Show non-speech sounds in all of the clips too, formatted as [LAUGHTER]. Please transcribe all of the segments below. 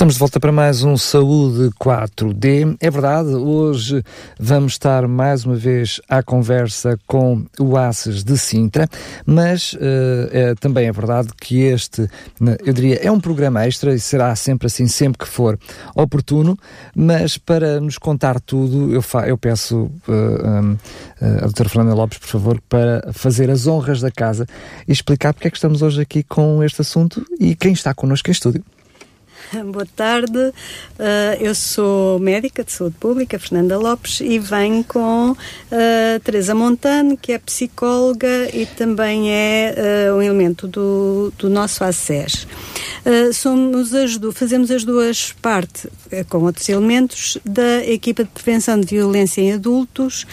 Estamos de volta para mais um Saúde 4D. É verdade, hoje vamos estar mais uma vez à conversa com o ACES de Sintra, mas uh, é, também é verdade que este, eu diria, é um programa extra e será sempre assim, sempre que for oportuno, mas para nos contar tudo, eu, eu peço uh, um, uh, a doutora Fernanda Lopes, por favor, para fazer as honras da casa e explicar porque é que estamos hoje aqui com este assunto e quem está connosco em estúdio. [LAUGHS] Boa tarde, uh, eu sou médica de saúde pública, Fernanda Lopes, e venho com uh, Teresa Montano, que é psicóloga e também é uh, um elemento do, do nosso ACES. Uh, somos as fazemos as duas partes, com outros elementos, da equipa de prevenção de violência em adultos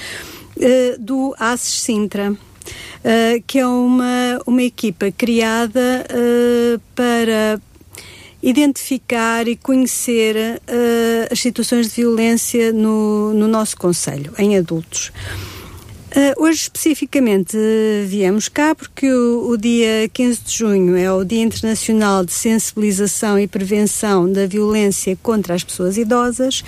do ACES Sintra. Uh, que é uma, uma equipa criada uh, para identificar e conhecer uh, as situações de violência no, no nosso Conselho, em adultos. Uh, hoje, especificamente, uh, viemos cá porque o, o, dia 15 de junho é o Dia Internacional de Sensibilização e Prevenção da Violência contra as Pessoas Idosas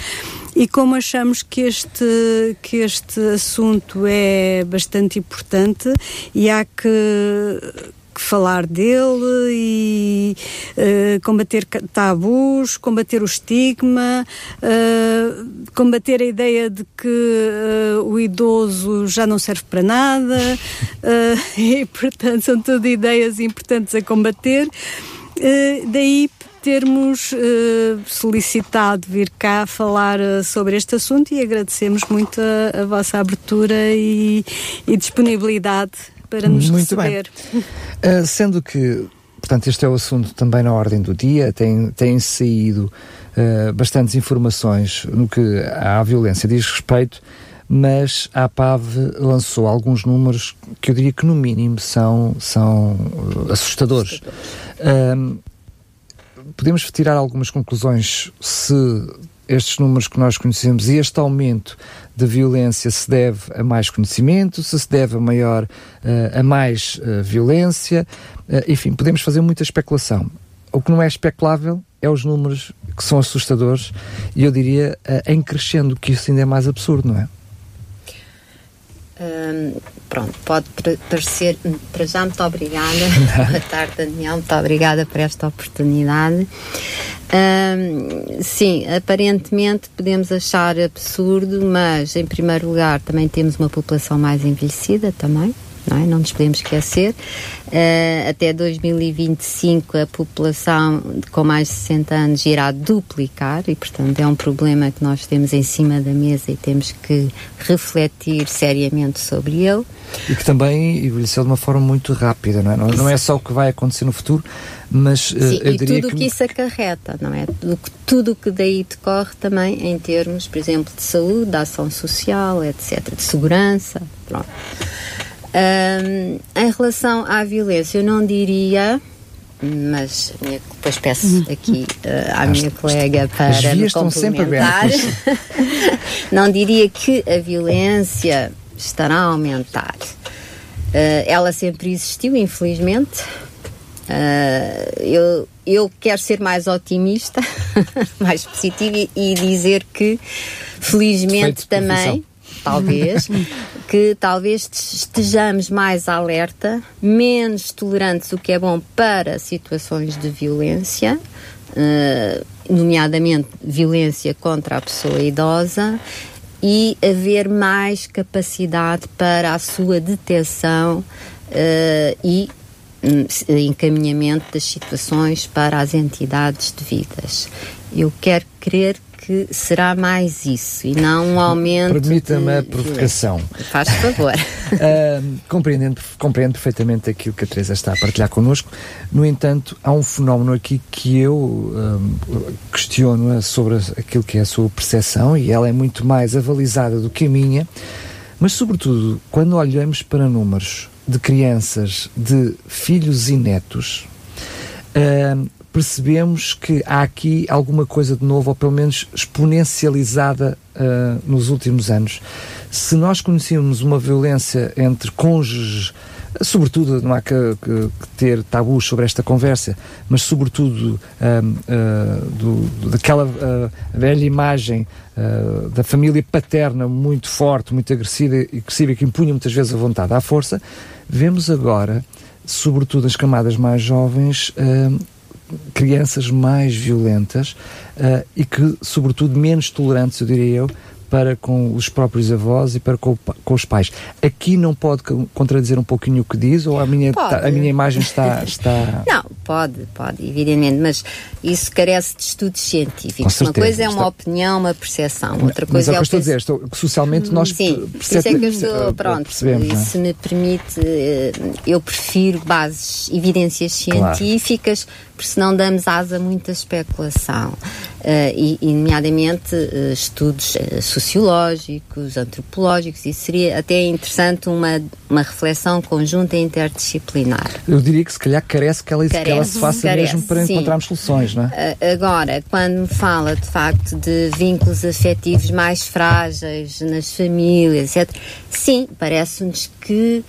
e como achamos que este, que este assunto é bastante importante e há que falar dele e uh, combater tabus, combater o estigma, uh, combater a ideia de que uh, o idoso já não serve para nada [LAUGHS] e, portanto, são tudo ideias importantes a combater. daí termos solicitado vir cá falar sobre este assunto e agradecemos muito a, a vossa abertura e, e disponibilidade para nos Muito receber. Bem. Uh, sendo que, portanto, este é o assunto também na ordem do dia, tem, tem saído uh, bastantes informações no que à violência diz respeito, mas a APAV lançou alguns números que eu diria que no mínimo são, são uh, assustadores. assustadores. podemos tirar algumas conclusões se estes números que nós conhecemos e este aumento de violência se deve a mais conhecimento, se se deve a maior, uh, a mais uh, violência, uh, enfim, podemos fazer muita especulação. O que não é especulável é os números que são assustadores e eu diria em crescendo que isso ainda é mais absurdo, não é? Pronto, pode parecer. Para já, muito obrigada. [LAUGHS] Boa tarde, Daniel. Muito obrigada por esta oportunidade. sim, aparentemente podemos achar absurdo, mas em primeiro lugar também temos uma população mais envelhecida também não, é? não nos podemos esquecer. Uh, até 2025 a população com mais de 60 anos irá duplicar e, portanto, é um problema que nós temos em cima da mesa e temos que refletir seriamente sobre ele. E que também envelheceu de uma forma muito rápida, não é? Não, não é só o que vai acontecer no futuro, mas uh, Sim, eu e diria tudo o que... que isso acarreta, não é? Tudo o que daí decorre também em termos, por exemplo, de saúde, de ação social, etc., de segurança, pronto. Um, em relação à violência, eu não diria, mas minha, depois peço uhum. aqui uh, à minha colega para As me complementar. [LAUGHS] não diria que a violência estará a aumentar. Uh, ela sempre existiu, infelizmente. Uh, eu, eu quero ser mais otimista, [LAUGHS] mais positiva e, e dizer que, felizmente, também talvez, [LAUGHS] que talvez estejamos mais alerta, menos tolerantes, o que é bom para situações de violência, uh, nomeadamente violência contra a pessoa idosa, e haver mais capacidade para a sua detecção uh, e um, encaminhamento das situações para as entidades devidas. Eu quero crer que será mais isso e não um aumento. Permita-me a provocação. Faz favor. [LAUGHS] uh, compreendendo, compreendo perfeitamente aquilo que a Teresa está a partilhar connosco. No entanto, há um fenómeno aqui que eu questiono sobre aquilo que é a sua percepção e ela é muito mais avalizada do que a minha. Mas, sobretudo, quando olhamos para números de crianças, de filhos e netos, uh, percebemos que há aqui alguma coisa de novo, ou pelo menos exponencializada uh, nos últimos anos. Se nós conhecíamos uma violência entre cônjuges, sobretudo não há que, que, que, ter tabus sobre esta conversa, mas sobretudo uh, do, daquela uh, velha imagem uh, da família paterna muito forte, muito agressiva e agressiva que impunha muitas vezes a vontade à força, vemos agora, sobretudo as camadas mais jovens, crianças mais violentas e que, sobretudo, menos tolerantes, eu diria eu, para com os próprios avós e para com, com os pais. Aqui não pode contradizer um pouquinho o que diz ou a minha, tá, a minha imagem está, [LAUGHS] está. Não, pode, pode, evidentemente, mas isso carece de estudos científicos. Certeza, uma coisa é uma está... opinião, uma percepção, outra coisa mas é, o que estou a dizer, estou, socialmente nós Sim, isso é que eu estou, pronto, e é? se me permite, eh, eu prefiro bases, evidências científicas, claro. porque senão damos asa a muita especulação. Uh, e, nomeadamente, estudos uh, sociológicos, antropológicos, e seria até interessante uma, uma reflexão conjunta e interdisciplinar. Eu diria que se calhar carece que ela, carece, que ela se faça carece, mesmo para sim. encontrarmos soluções, não é? agora, quando me fala de facto de vínculos afetivos mais frágeis nas famílias, etc., sim, parece-nos que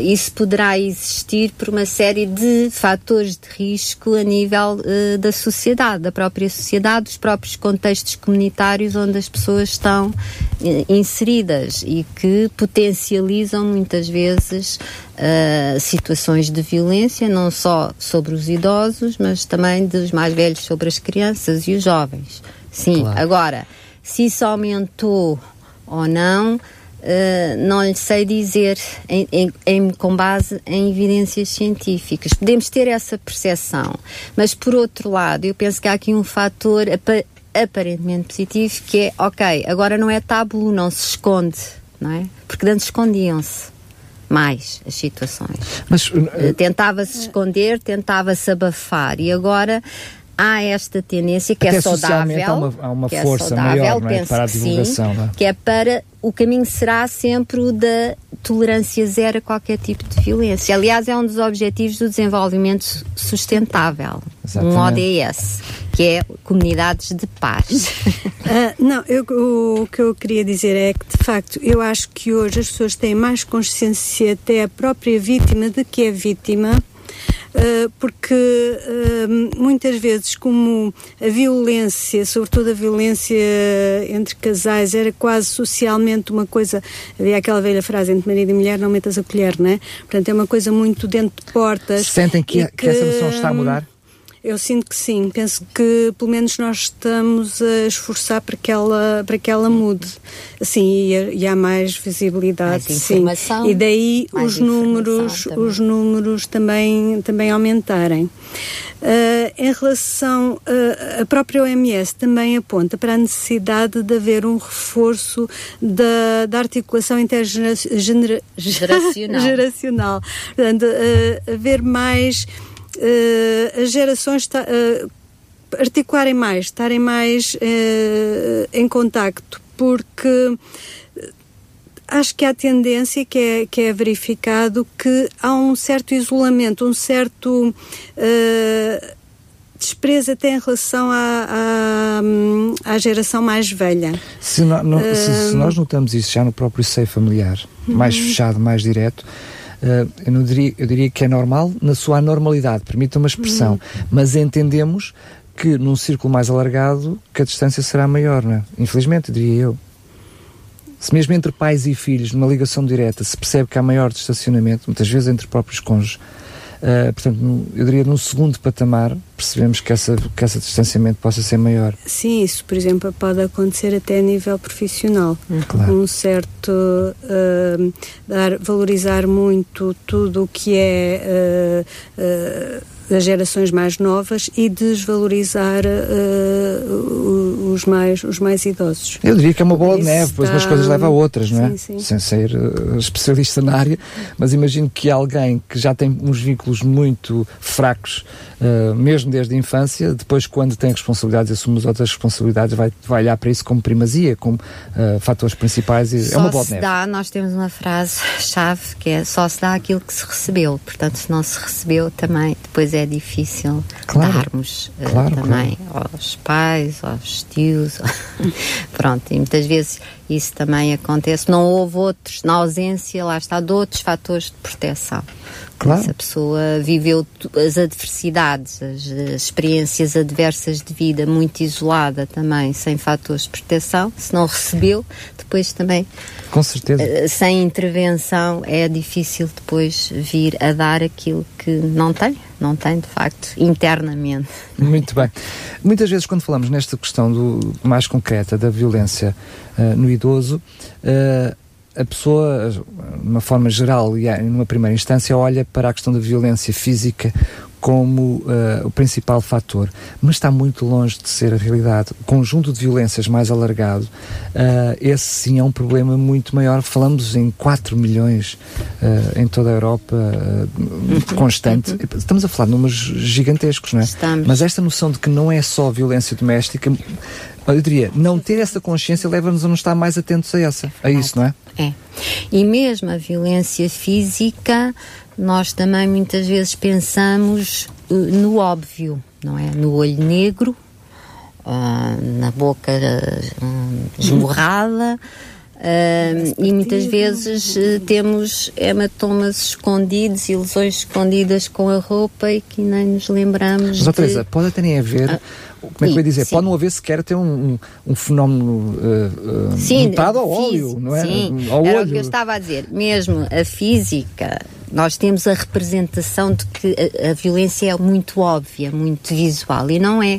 isso poderá existir por uma série de fatores de risco a nível uh, da sociedade, da própria sociedade, dos próprios contextos comunitários onde as pessoas estão uh, inseridas e que potencializam muitas vezes uh, situações de violência, não só sobre os idosos, mas também dos mais velhos sobre as crianças e os jovens. Sim, claro. agora, se isso aumentou ou não Uh, não lhe sei dizer em, em, em, com base em evidências científicas. Podemos ter essa percepção, mas por outro lado, eu penso que há aqui um fator ap aparentemente positivo que é, ok, agora não é tabu, não se esconde, não é? Porque antes escondiam-se mais as situações. Mas uh, tentava-se esconder, tentava-se abafar e agora há esta tendência que é saudável. Há uma, há uma que é força é saudável, maior não é? para a divulgação. Sim, é? Que é para o caminho será sempre o da tolerância zero a qualquer tipo de violência. Aliás, é um dos objetivos do desenvolvimento sustentável, Exatamente. um ODS, que é comunidades de paz. Uh, [LAUGHS] não, eu, o, o, que eu queria dizer é que, de facto, eu acho que hoje as pessoas têm mais consciência, até a própria vítima, de que é vítima, porque eh, muitas vezes, como a violência, sobretudo a violência entre casais, era quase socialmente uma coisa. Havia aquela velha frase entre marido e mulher: não metas a colher, não é? Portanto, é uma coisa muito dentro de portas. Sentem que, que, que essa noção está a mudar? Eu sinto que sim. Penso que pelo menos nós estamos a esforçar para que ela, para que ela mude. Assim, e, e há mais visibilidade. Mais sim. E daí os números, também. os números também, também aumentarem. Uh, em relação uh, a própria OMS também aponta para a necessidade de haver um reforço da, da articulação intergeracional. [LAUGHS] geracional. Portanto, uh, haver mais uh, as gerações uh, articularem mais, estarem mais uh, em contacto, porque acho que há tendência que é, que é verificado que há um certo isolamento, um certo uh, desprezo até em relação à, à, à geração mais velha. Se, no, no, uh, se, se, nós notamos isso já no próprio seio familiar, mais uhum. fechado, mais direto, uh, eu, não diria, eu diria que é normal na sua anormalidade, permita uma expressão, uhum. mas entendemos que num círculo mais alargado que a distância será maior, não é? Infelizmente, diria eu. Se mesmo entre pais e filhos, numa ligação direta, se percebe que há maior distanciamento, muitas vezes entre próprios cônjuges, Uh, portanto, eu diria num segundo patamar percebemos que, essa, que esse distanciamento possa ser maior. Sim, isso, por exemplo, pode acontecer até a nível profissional. Claro. Um certo uh, dar, valorizar muito tudo o que é uh, das gerações mais novas e desvalorizar uh, os, mais, os mais idosos. Eu diria que é uma bola de neve, pois umas coisas levam a outras, não é? Sim, sim. Sem ser uh, especialista na área, mas imagino que alguém que já tem uns vínculos muito fracos, uh, mesmo desde a infância, depois quando tem responsabilidades e assume as outras responsabilidades, vai, vai olhar para isso como primazia, como fatores principais e só é uma bola de neve. Dá, nós temos uma frase-chave que é só se dá aquilo que se recebeu, portanto se não se recebeu também, depois vezes é difícil Claro. darmos uh, Claro, também aos pais, aos tios. [LAUGHS] Pronto, e muitas vezes isso também acontece. Não houve outros, na ausência, lá está, de outros fatores de proteção. Claro. Se a pessoa viveu as adversidades, as, as experiências adversas de vida muito isolada também, sem fatores de proteção, se não recebeu, depois também Com certeza. eh, sem intervenção é difícil depois vir a dar aquilo que não tem, não tem de facto internamente. Muito bem. Muitas vezes, quando falamos nesta questão do, mais concreta da violência ah, no idoso, ah, a pessoa, de uma forma geral e numa primeira instância, olha para a questão da violência física como ah, o principal fator, mas está muito longe de ser a realidade. O conjunto de violências mais alargado, ah, esse sim é um problema muito maior. Falamos em 4 milhões ah, em toda a Europa, constante. Estamos a falar de números gigantescos, não é? Estamos. Mas esta noção de que não é só violência doméstica, eu diria, não ter essa consciência leva-nos a não estar mais atentos a essa, a isso, não é? É. E mesmo a violência física, nós também muitas vezes pensamos eh, no óbvio, não é? No olho negro, ah, na boca ah, esmurrada. ah, e muitas vezes eh, temos hematomas escondidos e lesões escondidas com a roupa e que nem nos lembramos. Mas, de- Teresa, pode até nem haver, como é que eu ia dizer? sim. Pode não haver sequer até um, um, um fenómeno uh, uh, Sim, notado ao físico, óleo, não é? Sim, Ao era o olho. que eu estava a dizer. Mesmo a física, nós temos a representação de que a, a violência é muito óbvia, muito visual, e não é.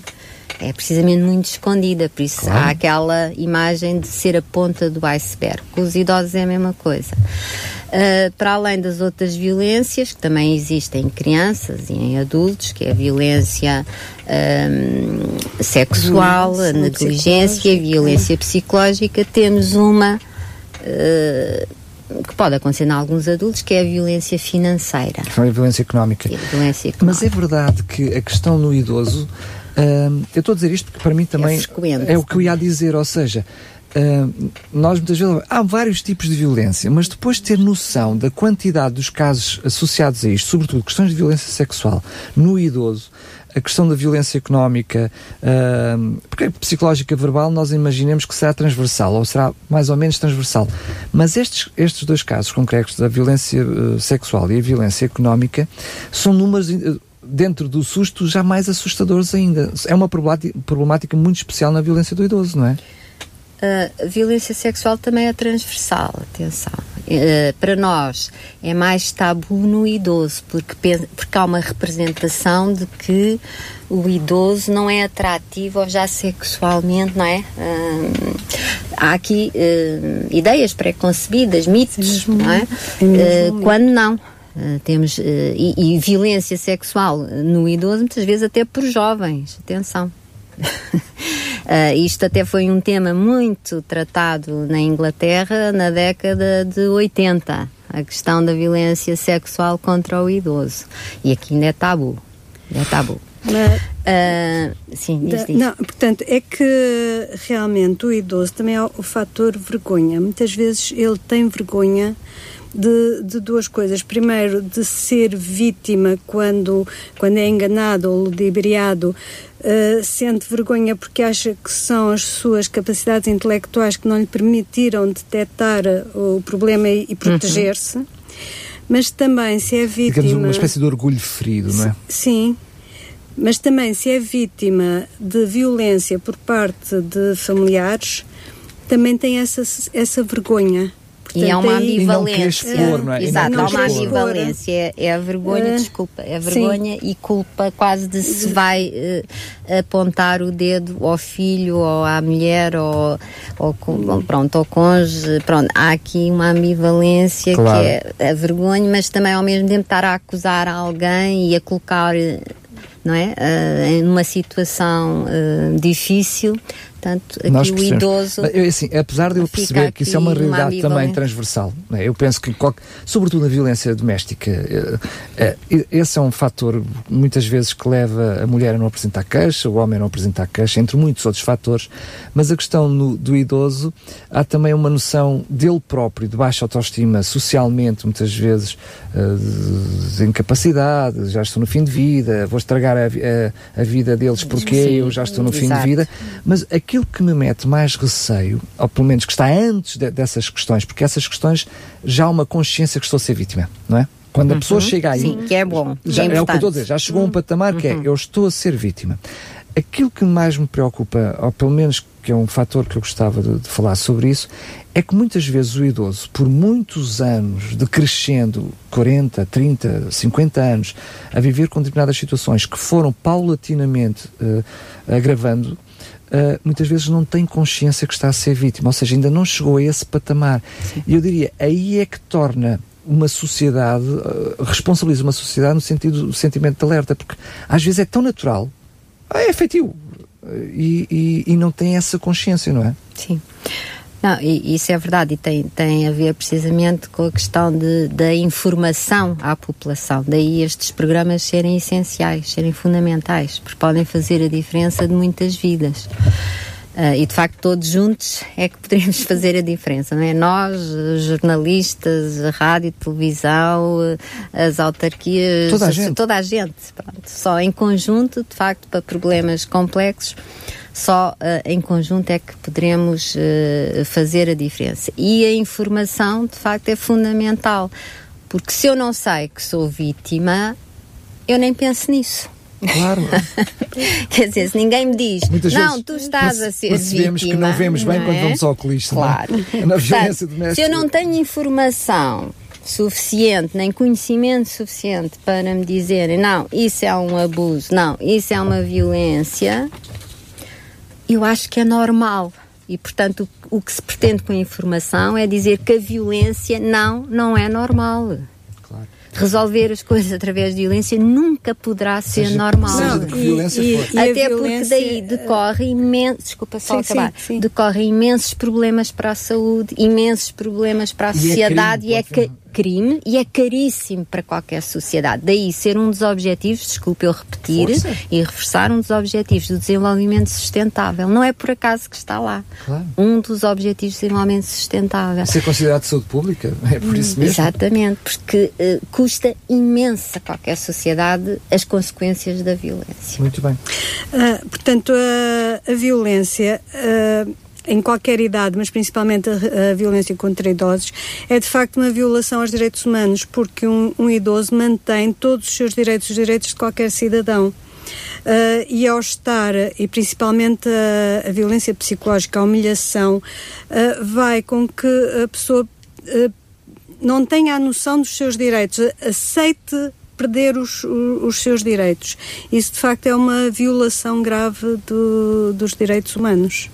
É precisamente muito escondida, por isso Claro. há aquela imagem de ser a ponta do iceberg. Com os idosos é a mesma coisa. Ah, para além das outras violências, que também existem em crianças e em adultos, que é a violência ahm, sexual, a negligência, a violência psicológica, temos uma eh, que pode acontecer em alguns adultos, que é a violência financeira. É a violência económica. A violência Mas é económica. verdade que a questão no idoso, hum, eu estou a dizer isto porque para mim também frequente. é o que eu ia dizer, ou seja, hum, nós muitas vezes há vários tipos de violência, mas depois de ter noção da quantidade dos casos associados a isto, sobretudo questões de violência sexual no idoso, a questão da violência económica, hum, porque psicológica verbal nós imaginemos que será transversal, ou será mais ou menos transversal. Mas estes, estes dois casos concretos, da violência eh, sexual e a violência económica, são números eh, dentro do susto já mais assustadores ainda. É uma problemática muito especial na violência do idoso, não é? A violência sexual também é transversal, atenção. Eh, para nós é mais tabu no idoso, porque, porque há uma representação de que o idoso não é atrativo ou já sexualmente, não é? Hum, há aqui eh, ideias pré-concebidas, mitos, mesmo não é? é Eh, quando não. Eh, temos eh, e, e violência sexual no idoso muitas vezes até por jovens atenção Uh, [LAUGHS] isto até foi um tema muito tratado na Inglaterra na década de 80, a questão da violência sexual contra o idoso. E aqui ainda é tabu. É tabu. Mas- Uh, sim, diz, diz. Não, portanto, é que realmente o idoso também é o fator vergonha. Muitas vezes ele tem vergonha de, de duas coisas. Primeiro, de ser vítima quando, quando é enganado ou ludibriado, eh, sente vergonha porque acha que são as suas capacidades intelectuais que não lhe permitiram detectar eh, o problema e, e proteger-se. Mas também, se é vítima. Digamos uma espécie de orgulho ferido, não é? Sim, mas também se é vítima de violência por parte de familiares, também tem essa, essa vergonha. E é Portanto, uma aí- E não ambivalência. expor, não é? Exato, há uma ambivalência. É, é a vergonha, Eh, desculpa, é a vergonha e culpa quase de se vai eh, apontar o dedo ao filho ou à mulher ou, ou com- pronto, ao cônjuge. Pronto, há aqui uma ambivalência Claro. que é a vergonha, mas também ao mesmo tempo estar a acusar alguém e a colocar, eh, não é, eh, em uma situação eh, difícil portanto, aqui Nós o idoso. Eu, assim, apesar de eu perceber que isso é uma realidade também transversal, né? eu penso que, qualquer, sobretudo na violência doméstica, é, é, esse é um fator muitas vezes que leva a mulher a não apresentar queixa, o homem a não apresentar queixa, entre muitos outros fatores, mas a questão no, do idoso, há também uma noção dele próprio, de baixa autoestima, socialmente, muitas vezes, de, de incapacidade, já estou no fim de vida, vou estragar a, a, a vida deles porque Sim, eu já estou no exato. fim de vida, mas aquilo que me mete mais receio, ou pelo menos que está antes de, dessas questões, porque essas questões já há uma consciência que estou a ser vítima, não é? Quando a pessoa uhum. chega aí. Sim, que é bom. Já, é, é o que eu estou a dizer, já chegou a um uhum. patamar que é uhum. eu estou a ser vítima. Aquilo que mais me preocupa, ou pelo menos que é um fator que eu gostava de, de, falar sobre isso, é que muitas vezes o idoso, por muitos anos de crescendo, 40, 30, 50 anos, a viver com determinadas situações que foram paulatinamente uh, agravando, uh, muitas vezes não tem consciência que está a ser vítima, ou seja, ainda não chegou a esse patamar. E eu diria, aí é que torna uma sociedade, uh, responsabiliza uma sociedade no sentido do sentimento de alerta, porque às vezes é tão natural, é efetivo, e, e, e não tem essa consciência, não é? Sim. Não, isso é verdade e tem, tem a ver precisamente com a questão de, da informação à população. Daí estes programas serem essenciais, serem fundamentais, porque podem fazer a diferença de muitas vidas. Uh, e de facto todos juntos é que poderemos [LAUGHS] fazer a diferença, não é? Nós, jornalistas, rádio, televisão, as autarquias, toda a gente, toda a gente pronto. só em conjunto, de facto, para problemas complexos só uh, em conjunto é que poderemos uh, fazer a diferença. E a informação, de facto, é fundamental, porque se eu não sei que sou vítima, eu nem penso nisso. Claro. [LAUGHS] Quer dizer, se ninguém me diz, Muitas não, tu estás a ser percebemos vítima. que não vemos bem não quando é? vamos ao oculista. Claro. É? [LAUGHS] Na violência doméstica. Se eu não tenho informação suficiente, nem conhecimento suficiente para me dizerem, não, isso é um abuso, não, isso é uma violência, eu acho que é normal. E, portanto, o, o que se pretende com a informação é dizer que a violência não, não é normal resolver as coisas através de violência nunca poderá ser seja, normal. Seja de que violência e, for. E, Até porque daí decorre imenso, desculpa só sim, acabar, sim, sim. decorre imensos problemas para a saúde, imensos problemas para a e é sociedade é crime, e é crime e é caríssimo para qualquer sociedade. Daí ser um dos objetivos, desculpe eu repetir Força. e reforçar, um dos objetivos do desenvolvimento sustentável. Não é por acaso que está lá. Claro. Um dos objetivos do desenvolvimento sustentável. Ser considerado saúde pública? [LAUGHS] É por isso mesmo? Exatamente, porque uh, custa imenso a qualquer sociedade as consequências da violência. Muito bem. Uh, portanto, a, a violência. Em qualquer idade, mas principalmente a, a, violência contra idosos, é de facto uma violação aos direitos humanos, porque um, um idoso mantém todos os seus direitos, os direitos de qualquer cidadão. Uh, e ao estar, e principalmente a, a violência psicológica, a humilhação, uh, vai com que a pessoa uh, não tenha a noção dos seus direitos, aceite perder os, os, seus direitos. Isso de facto é uma violação grave do, dos direitos humanos.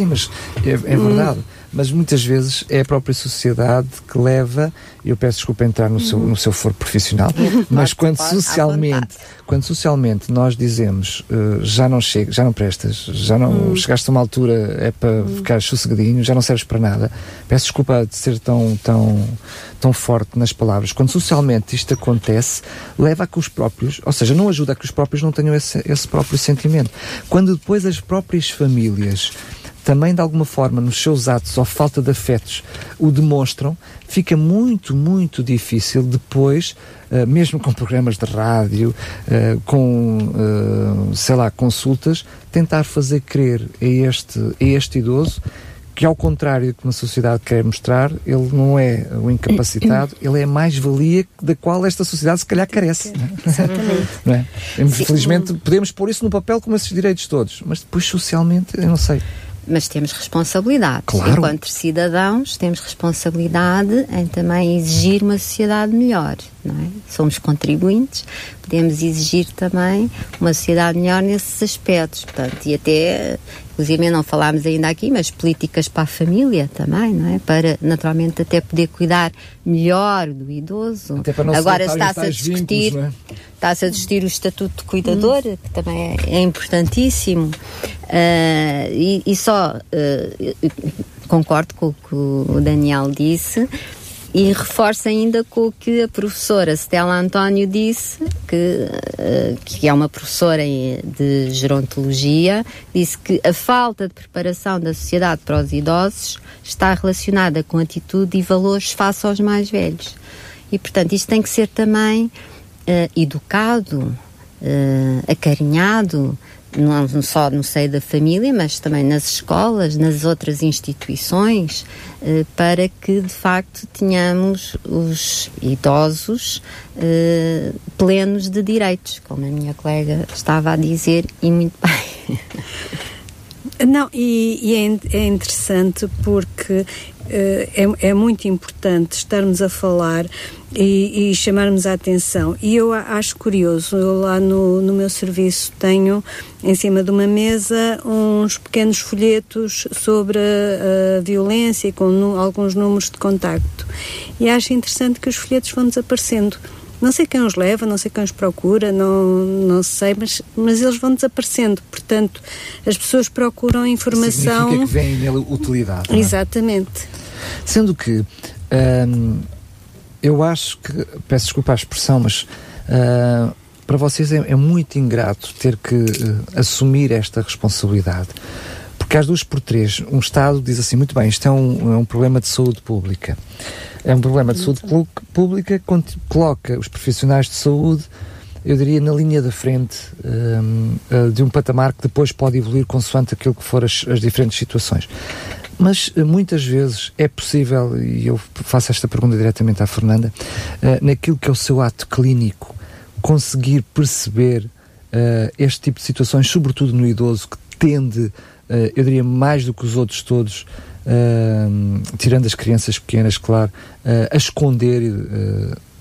Sim, mas é, é verdade. Hum. Mas muitas vezes é a própria sociedade que leva, eu peço desculpa entrar no seu, no seu foro profissional, [LAUGHS] mas quando socialmente, quando socialmente nós dizemos uh, já não chega, já não prestas, já não hum. chegaste a uma altura, é para hum. ficar sossegadinho, já não serves para nada, peço desculpa de ser tão, tão, tão forte nas palavras. Quando socialmente isto acontece, leva a que os próprios, ou seja, não ajuda a que os próprios não tenham esse, esse próprio sentimento. Quando depois as próprias famílias também de alguma forma nos seus atos ou falta de afetos o demonstram, fica muito, muito difícil depois, uh, mesmo com programas de rádio, uh, com, uh, sei lá, consultas, tentar fazer crer a este, a este idoso que ao contrário do que uma sociedade quer mostrar, ele não é o incapacitado, ele é a mais-valia da qual esta sociedade se calhar carece. Não é? Infelizmente podemos pôr isso no papel como esses direitos todos, mas depois socialmente, eu não sei mas temos responsabilidade. Claro. Enquanto cidadãos, temos responsabilidade em também exigir uma sociedade melhor. Não é? Somos contribuintes, podemos exigir também uma sociedade melhor nesses aspectos. Portanto, e até, inclusive não falámos ainda aqui, mas políticas para a família também, não é? Para, naturalmente, até poder cuidar melhor do idoso. Até para não Agora está-se a discutir, é? está-se a discutir o estatuto de cuidador, hum. que também é, é importantíssimo. Uh, e, e, só uh, concordo com o que o Daniel disse e reforço ainda com o que a professora Stella António disse, que, uh, que é uma professora de gerontologia, disse que a falta de preparação da sociedade para os idosos está relacionada com atitude e valores face aos mais velhos. E, portanto, isto tem que ser também uh, educado, uh, acarinhado, não só no seio da família, mas também nas escolas, nas outras instituições, eh, para que de facto tenhamos os idosos eh, plenos de direitos, como a minha colega estava a dizer, e muito [LAUGHS] bem. Não, e, e é, é, interessante porque é, é, muito importante estarmos a falar e, e, chamarmos a atenção. E eu acho curioso, eu lá no, no meu serviço tenho em cima de uma mesa uns pequenos folhetos sobre a, a violência com no, alguns números de contacto. E acho interessante que os folhetos vão desaparecendo. Não sei quem os leva, não sei quem os procura, não, não sei, mas, mas eles vão desaparecendo. Portanto, as pessoas procuram informação. Significa que vem nele utilidade. É? Exatamente. Sendo que hum, eu acho que, peço desculpa a expressão, mas uh, para vocês é, é, muito ingrato ter que uh, assumir esta responsabilidade. Porque às duas por três, um Estado diz assim: muito bem, isto é um, é um problema de saúde pública. É um problema de saúde pública, coloca os profissionais de saúde eu diria, na linha da frente um, uh, de um patamar que depois pode evoluir consoante aquilo que for as, as diferentes situações. Mas uh, muitas vezes é possível, e eu faço esta pergunta diretamente à Fernanda, uh, naquilo que é o seu ato clínico, conseguir perceber este tipo de situações, sobretudo no idoso, que tende, eu diria, mais do que os outros todos, tirando as crianças pequenas, claro, a esconder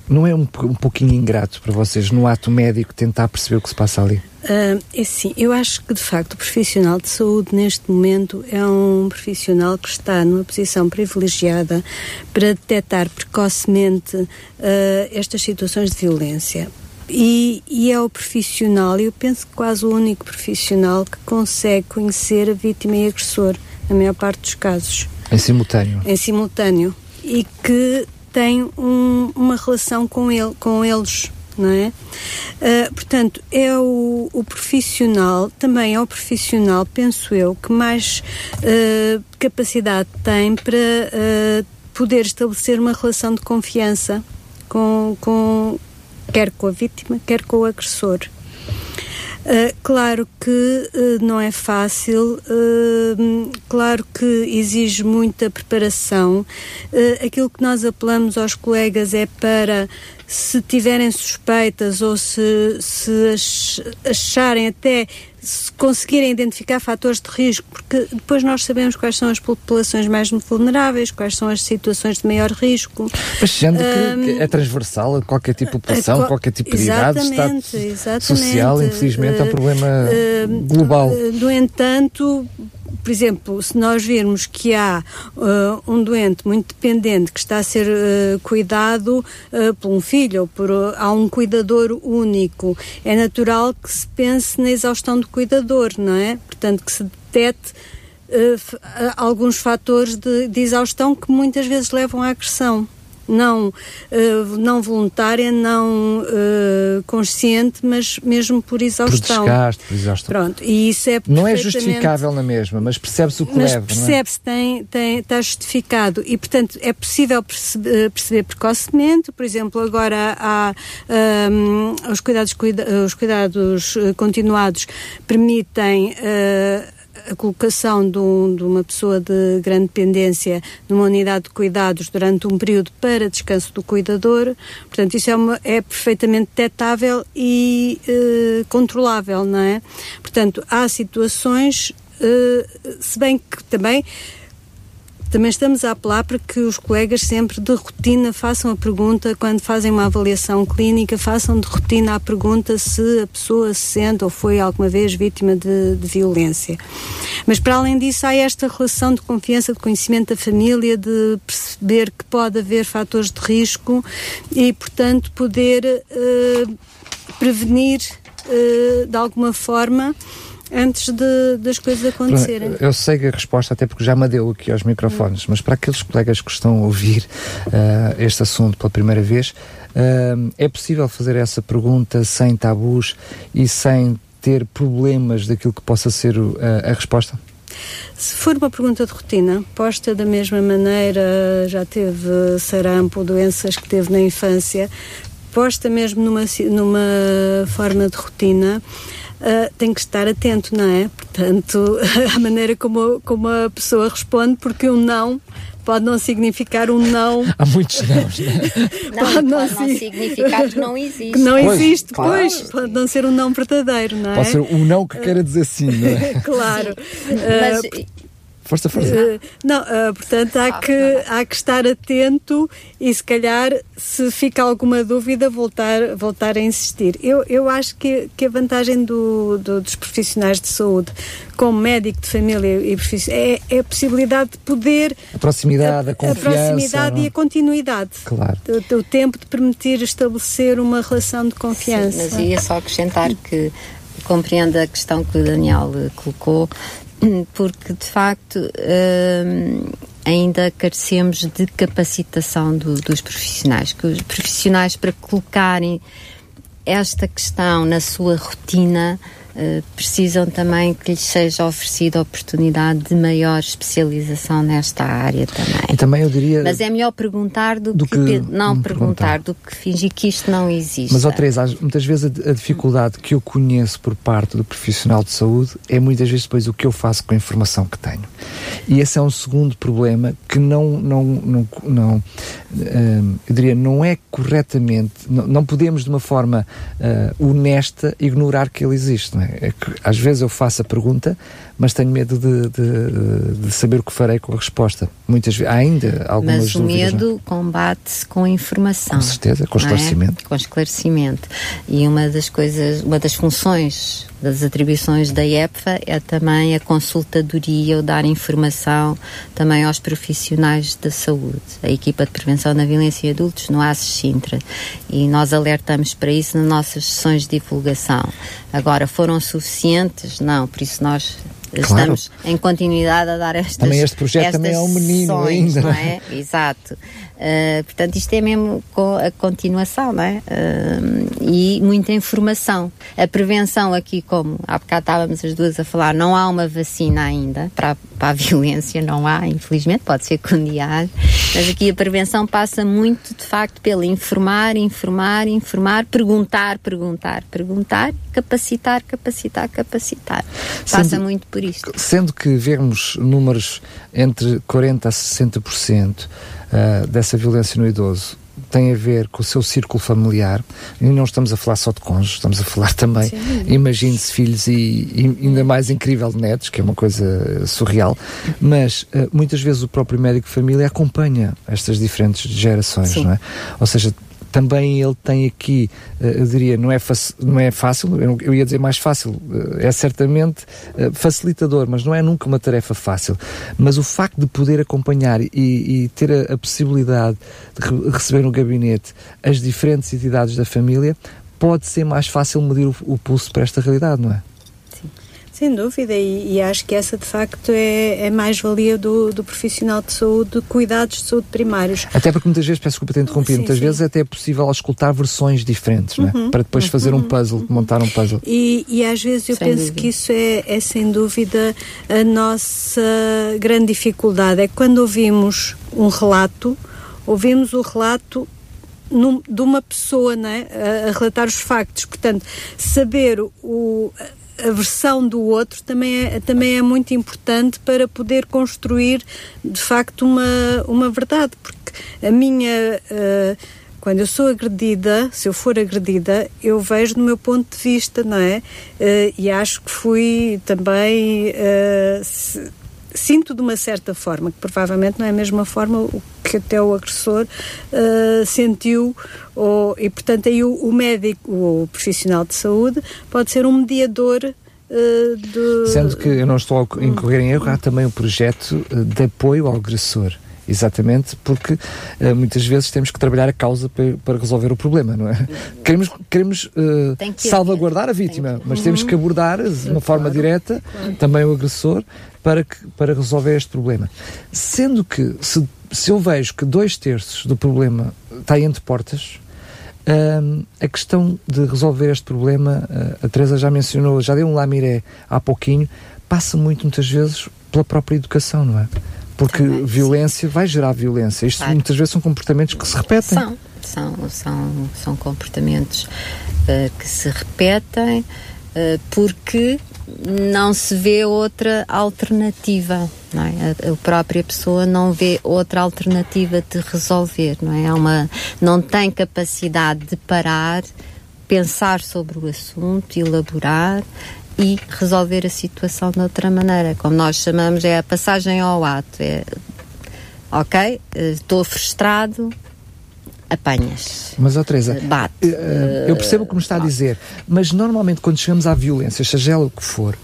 não é um, um pouquinho ingrato para vocês, no ato médico, tentar perceber o que se passa ali? Uh, é sim, eu acho que de facto o profissional de saúde neste momento é um profissional que está numa posição privilegiada para detectar precocemente uh, estas situações de violência. E, e, é o profissional, eu penso que quase o único profissional que consegue conhecer a vítima e agressor, na maior parte dos casos. Em simultâneo. Em simultâneo. E que tem um, uma relação com, ele, com eles. Não é? Uh, portanto, é o, o, profissional, também é o profissional, penso eu, que mais uh, capacidade tem para uh, poder estabelecer uma relação de confiança com, com, quer com a vítima, quer com o agressor. Uh, claro que uh, não é fácil, uh, claro que exige muita preparação. aquilo que nós apelamos aos colegas é para se tiverem suspeitas ou se, se acharem até se conseguirem identificar fatores de risco, porque depois nós sabemos quais são as populações mais vulneráveis, quais são as situações de maior risco. Mas sendo um, que, é transversal a qualquer tipo de população, a, qualquer tipo de idade, estado social, infelizmente é um problema uh, global. No entanto, por exemplo, se nós virmos que há uh, um doente muito dependente que está a ser uh, cuidado uh, por um filho ou por há um cuidador único, é natural que se pense na exaustão do cuidador, não é? Portanto, que se detete alguns fatores de, de exaustão que muitas vezes levam à agressão não, uh, não voluntária, não uh, consciente, mas mesmo por exaustão. Por desgaste, por exaustão. Pronto, e isso é Não é justificável na mesma, mas percebe-se o que mas leva. Mas percebe-se, é? tem, tem, está justificado e, portanto, é possível perceber, eh, perceber precocemente, por exemplo, agora há um, os cuidados, cuida, os cuidados continuados permitem uh, a colocação de, um, de, uma pessoa de grande dependência numa unidade de cuidados durante um período para descanso do cuidador. Portanto, isso é, uma, é perfeitamente detectável e eh, controlável, não é? Portanto, há situações, eh, se bem que também também estamos a apelar para que os colegas sempre de rotina façam a pergunta, quando fazem uma avaliação clínica, façam de rotina a pergunta se a pessoa se sente ou foi alguma vez vítima de, de violência. Mas para além disso, há esta relação de confiança, de conhecimento da família, de perceber que pode haver fatores de risco e, portanto, poder uh, prevenir uh, de alguma forma antes de, das coisas acontecerem. Eu sei a resposta, até porque já me deu aqui aos microfones, mas para aqueles colegas que estão a ouvir uh, este assunto pela primeira vez, uh, é possível fazer essa pergunta sem tabus e sem ter problemas daquilo que possa ser uh, a resposta? Se for uma pergunta de rotina, posta da mesma maneira, já teve sarampo, doenças que teve na infância, posta mesmo numa, numa forma de rotina, uh, tem que estar atento, não é? Portanto, [LAUGHS] a maneira como, como a pessoa responde, porque um não pode não significar um não. Há muitos nãos, não é? Não, pode não, pode não significar que não [LAUGHS] existe. Que não pois, existe, claro. pois. Pode não ser um não verdadeiro, não é? Pode ser um não que queira dizer sim, não é? [LAUGHS] claro. Mas, uh, Força, força. Uh, não, uh, portanto, há, ah, que, há que estar atento e, se calhar, se fica alguma dúvida, voltar, voltar a insistir. Eu, eu acho que, que a vantagem do, do dos profissionais de saúde, como médico de família e profissional, é, é a possibilidade de poder. A proximidade, a, a confiança. A proximidade não? e a continuidade. Claro. O, o, tempo de permitir estabelecer uma relação de confiança. Sim, mas ia só acrescentar que compreendo a questão que o Daniel colocou [CLEARS THROAT] porque de facto hum, ainda carecemos de capacitação do, dos profissionais, que os profissionais para colocarem esta questão na sua rotina precisam também que lhes seja oferecida a oportunidade de maior especialização nesta área também. E também eu diria... Mas é melhor perguntar do, do que, que, não perguntar, perguntar, do que fingir que isto não existe. Mas, ó Teresa, muitas vezes a, a, dificuldade que eu conheço por parte do profissional de saúde é muitas vezes depois o que eu faço com a informação que tenho. E esse é um segundo problema que não, não, não, não uh, eu diria, não é corretamente, não, não podemos de uma forma uh, honesta ignorar que ele existe, não é? É que às vezes eu faço a pergunta, mas tenho medo de, de, de saber o que farei com a resposta. Muitas vezes, ainda algumas Mas o dúvidas, medo combate-se com informação. Com certeza, com esclarecimento. É? Com esclarecimento. E uma das coisas, uma das funções das atribuições da EPFA é também a consultadoria ou dar informação também aos profissionais da saúde. A equipa de prevenção da violência em adultos no ASES Sintra. E nós alertamos para isso nas nossas sessões de divulgação. Agora, foram suficientes? Não, por isso nós Claro. Estamos em continuidade a dar estas Também este projeto também é um menino ainda. Não é? Exato. Uh, portanto, isto é mesmo a continuação, não é? Uh, e muita informação. A prevenção aqui, como há bocado estávamos as duas a falar, não há uma vacina ainda para, para a [LAUGHS] violência, não há, infelizmente, pode ser que um dia haja, mas aqui a prevenção passa muito, de facto, pelo informar, informar, informar, perguntar, perguntar, perguntar, capacitar, capacitar, capacitar. Passa sendo, muito por isto. Sendo que vemos números entre 40% a 60%, uh, dessa violência no idoso tem a ver com o seu círculo familiar e não estamos a falar só de cônjuges, estamos a falar também, imagine-se filhos e, e, ainda mais incrível netos, que é uma coisa surreal, mas uh, muitas vezes o próprio médico de família acompanha estas diferentes gerações, Sim. não é? Ou seja, também ele tem aqui, eh, eu diria, não é, não é fácil, eu ia dizer mais fácil, eh, é certamente eh, facilitador, mas não é nunca uma tarefa fácil. Mas o facto de poder acompanhar e, e ter a, a, possibilidade de receber no gabinete as diferentes entidades da família, pode ser mais fácil medir o, o pulso para esta realidade, não é? Sem dúvida, e, e, acho que essa de facto é, é mais-valia do, do, profissional de saúde, de cuidados de saúde primários. Até porque muitas vezes, peço desculpa ter interrompido, sim, muitas sim. vezes até é possível escutar versões diferentes, uhum, não é? para depois uhum, fazer um puzzle, uhum. montar um puzzle. E, e às vezes eu sem penso dúvida. que isso é, é sem dúvida a nossa grande dificuldade, é quando ouvimos um relato, ouvimos o relato num, de uma pessoa né, a, a, relatar os factos. Portanto, saber o, a versão do outro também é, também é muito importante para poder construir de facto uma, uma verdade, porque a minha. Uh, quando eu sou agredida, se eu for agredida, eu vejo do meu ponto de vista, não é? Uh, e acho que fui também. Uh, se, sinto de uma certa forma, que provavelmente não é a mesma forma que até o agressor uh, sentiu, ou, e portanto aí o, o, médico, o profissional de saúde, pode ser um mediador. Uh, de... Sendo que eu não estou a incorrer em erro, há também o um projeto de apoio ao agressor Exatamente porque muitas vezes temos que trabalhar a causa para, resolver o problema, não é? Queremos, queremos uh, salvaguardar a vítima, mas temos que abordar de uma forma direta também o agressor para, que, para resolver este problema. Sendo que, se, se eu vejo que dois terços do problema está entre portas, um, a questão de resolver este problema, uh, a Teresa já mencionou, já deu um lamiré há pouquinho, passa muito muitas vezes pela própria educação, não é? Porque Também, violência sim. vai gerar violência. Isto claro. muitas vezes são comportamentos que se repetem. São, são, são, são comportamentos uh, que se repetem uh, porque não se vê outra alternativa, não é? A, a, própria pessoa não vê outra alternativa de resolver, não é? uma, não tem capacidade de parar, pensar sobre o assunto, elaborar e resolver a situação de outra maneira. Como nós chamamos, é a passagem ao ato. É, ok, estou frustrado, apanhas. Mas, ó Teresa, bate. eu percebo o que me está a dizer, mas normalmente quando chegamos à violência, seja ela o que for,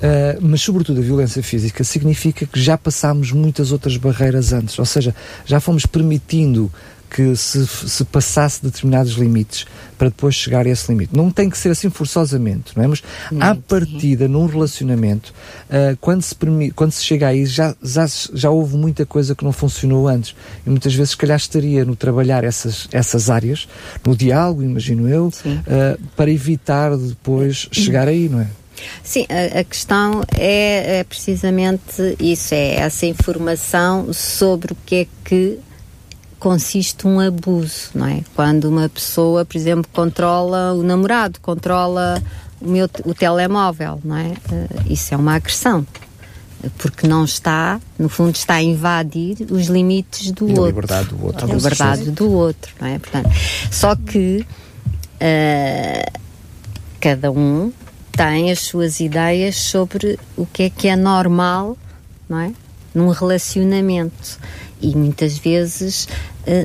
Uh, mas sobretudo a violência física significa que já passámos muitas outras barreiras antes, ou seja, já fomos permitindo que se, se passasse determinados limites para depois chegar a esse limite. Não tem que ser assim forçosamente, não é? Mas à partida, num relacionamento, uh, quando, se quando se chega aí, já, já, já houve muita coisa que não funcionou antes. E muitas vezes, se calhar, estaria no trabalhar essas, essas áreas, no diálogo, imagino eu, uh, para evitar depois chegar aí, não é? Sim, a, a questão é, é, precisamente isso, é essa informação sobre o que é que consiste um abuso, não é? Quando uma pessoa, por exemplo, controla o namorado, controla o meu o telemóvel, não é? Uh, isso é uma agressão. Porque não está, no fundo, está a invadir os limites do e outro. A liberdade do outro. A liberdade do outro, não é? Portanto, só que uh, cada um tem as suas ideias sobre o que é que é normal, não é? Num relacionamento. E muitas vezes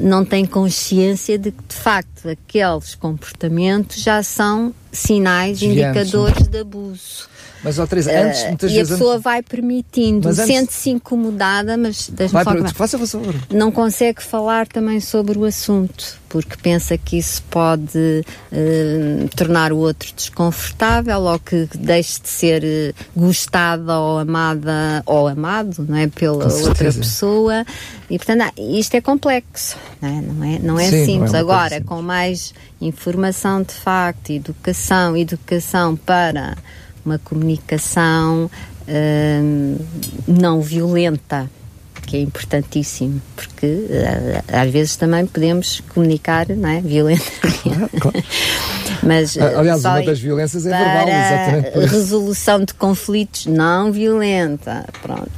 não tem consciência de que, de facto, aqueles comportamentos já são sinais, indicadores de abuso. Mas, ó Teresa, antes, uh, muitas e vezes... a pessoa antes... vai permitindo, antes... sente-se incomodada, mas deixa-me falar. Faça, faça favor. Não consegue falar também sobre o assunto, porque pensa que isso pode uh, tornar o outro desconfortável ou que deixe de ser uh, gostada ou amada ou amado, não é? Pela outra pessoa. E, portanto, ah, isto é complexo, não é? Não é, não é Sim, simples. Não é Agora, simples. com mais informação de facto, educação, educação para uma comunicação hum, não violenta, que é importantíssimo, porque uh, às vezes também podemos comunicar não é, violentamente. Claro, [LAUGHS] claro. Mas, ah, Aliás, uma das violências é verbal, exatamente. Resolução de conflitos não violenta. Pronto,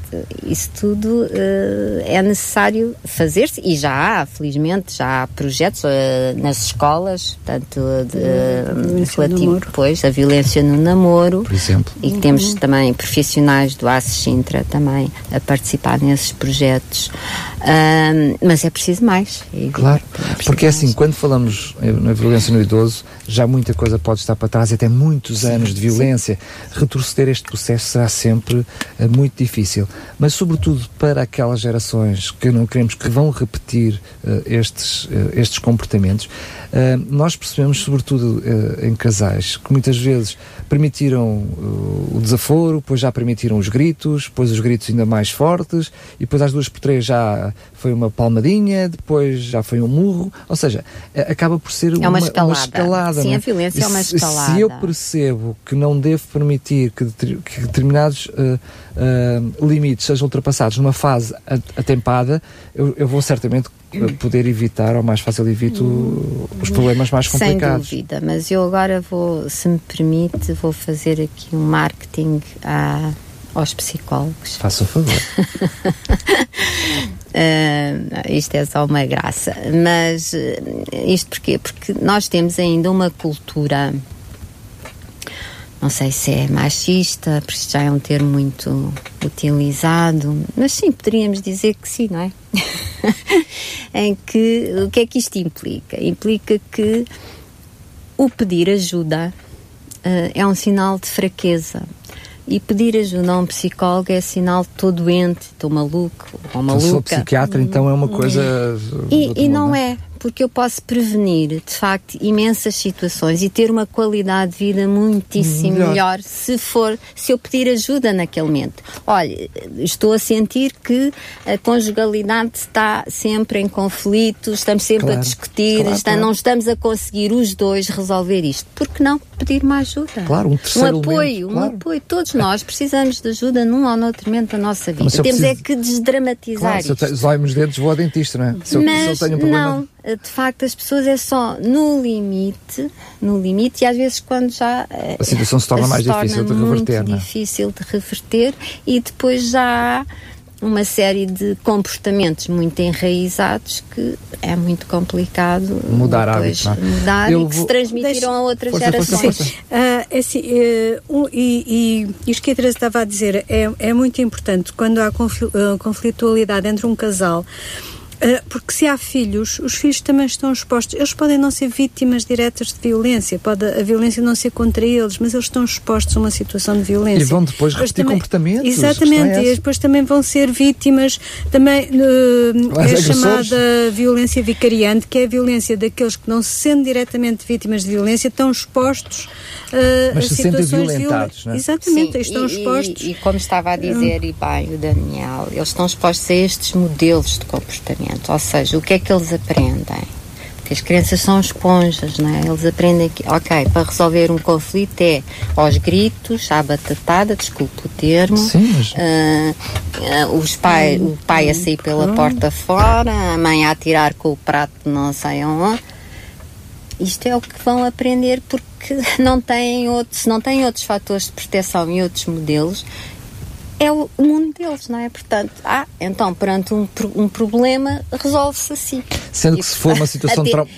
isso tudo uh, é necessário fazer-se e já há, felizmente, já há projetos uh, nas escolas, tanto de, uh, relativo depois a violência no namoro. Por exemplo. E que temos também profissionais do ACE Sintra também a participar nesses projetos. Mas é preciso mais. É claro, é porque é assim, quando falamos na violência no idoso, já muita coisa pode estar para trás, até muitos sim, anos de violência. Sim. Retroceder este processo será sempre uh, muito difícil. Mas, sobretudo, para aquelas gerações que não queremos que vão repetir uh, estes, uh, estes comportamentos, nós percebemos, sobretudo em casais, que muitas vezes permitiram o desaforo, depois já permitiram os gritos, depois os gritos ainda mais fortes, e depois às duas por três já foi uma palmadinha, depois já foi um murro. Ou seja, acaba por ser é uma, uma escalada. Uma escalada Sim, a violência é uma escalada. Se eu percebo que não devo permitir que, que determinados uh, uh, limites sejam ultrapassados numa fase atempada, eu, eu vou certamente poder evitar, ou mais fácil evito os problemas mais complicados. Sem dúvida, mas eu agora vou, se me permite, vou fazer aqui um marketing à, aos psicólogos. Faça o favor. Uh, [LAUGHS] isto é só uma graça. Mas uh, isto porquê? Porque nós temos ainda uma cultura, não sei se é machista, porque isto já é um termo muito utilizado, mas sim, poderíamos dizer que sim, não é? [LAUGHS] em que o que é que isto implica? Implica que o pedir ajuda uh, é um sinal de fraqueza E pedir ajuda a um psicólogo é sinal de estou doente, estou maluco ou maluca. Então, sou psiquiatra, então é uma coisa. E, e não é porque eu posso prevenir, de facto, imensas situações e ter uma qualidade de vida muitíssimo melhor. melhor, se for, se eu pedir ajuda naquele momento. Olha, estou a sentir que a conjugalidade está sempre em conflito, estamos sempre claro, a discutir, claro, está, claro. não estamos a conseguir os dois resolver isto. Por que não pedir uma ajuda? Claro, um terceiro Um apoio, elemento, um apoio. Todos nós precisamos de ajuda num ou noutro momento da nossa vida. Temos preciso... é que desdramatizar claro, isto. Se eu tenho os dentes, vou ao dentista, não é? Se eu, Mas, se eu tenho um problema... não, de facto as pessoas é só no limite, no limite, e às vezes quando já a situação se torna mais se difícil torna de reverter, muito difícil de reverter e depois já há uma série de comportamentos muito enraizados que é muito complicado mudar hábitos, é? mudar Eu e que vou... se transmitiram a outras força, gerações. Força, força. [LAUGHS] Uh, é assim, uh, um, e, e isto que a Teresa estava a dizer é, é muito importante quando há conflitualidade entre um casal ah, porque se há filhos, os filhos também estão expostos. Eles podem não ser vítimas diretas de violência, pode a violência não ser contra eles, mas eles estão expostos a uma situação de violência. E vão depois, repetir também, comportamentos. Exatamente, e depois também vão ser vítimas, também uh, é chamada violência vicariante, que é a violência daqueles que não se sendo diretamente vítimas de violência, estão expostos uh, mas a se situações violentados, não é? Exatamente, Sim, estão e, expostos. E, e, como estava a dizer, e bem, o Daniel, eles estão expostos a estes modelos de comportamento. Ou seja, o que é que eles aprendem? Porque as crianças são esponjas, não é? Eles aprendem que, ok, para resolver um conflito é aos gritos, à batatada, desculpe o termo, Sim, mas... uh, uh, os pai, o pai a sair pela porta fora, a mãe a atirar com o prato não sei onde. Isto é o que vão aprender porque [LAUGHS] não têm outros, não têm outros fatores de proteção e outros modelos é o mundo deles, não é? Portanto, ah, então perante um, um problema resolve-se assim. Sendo que se for uma [LAUGHS] situação de trauma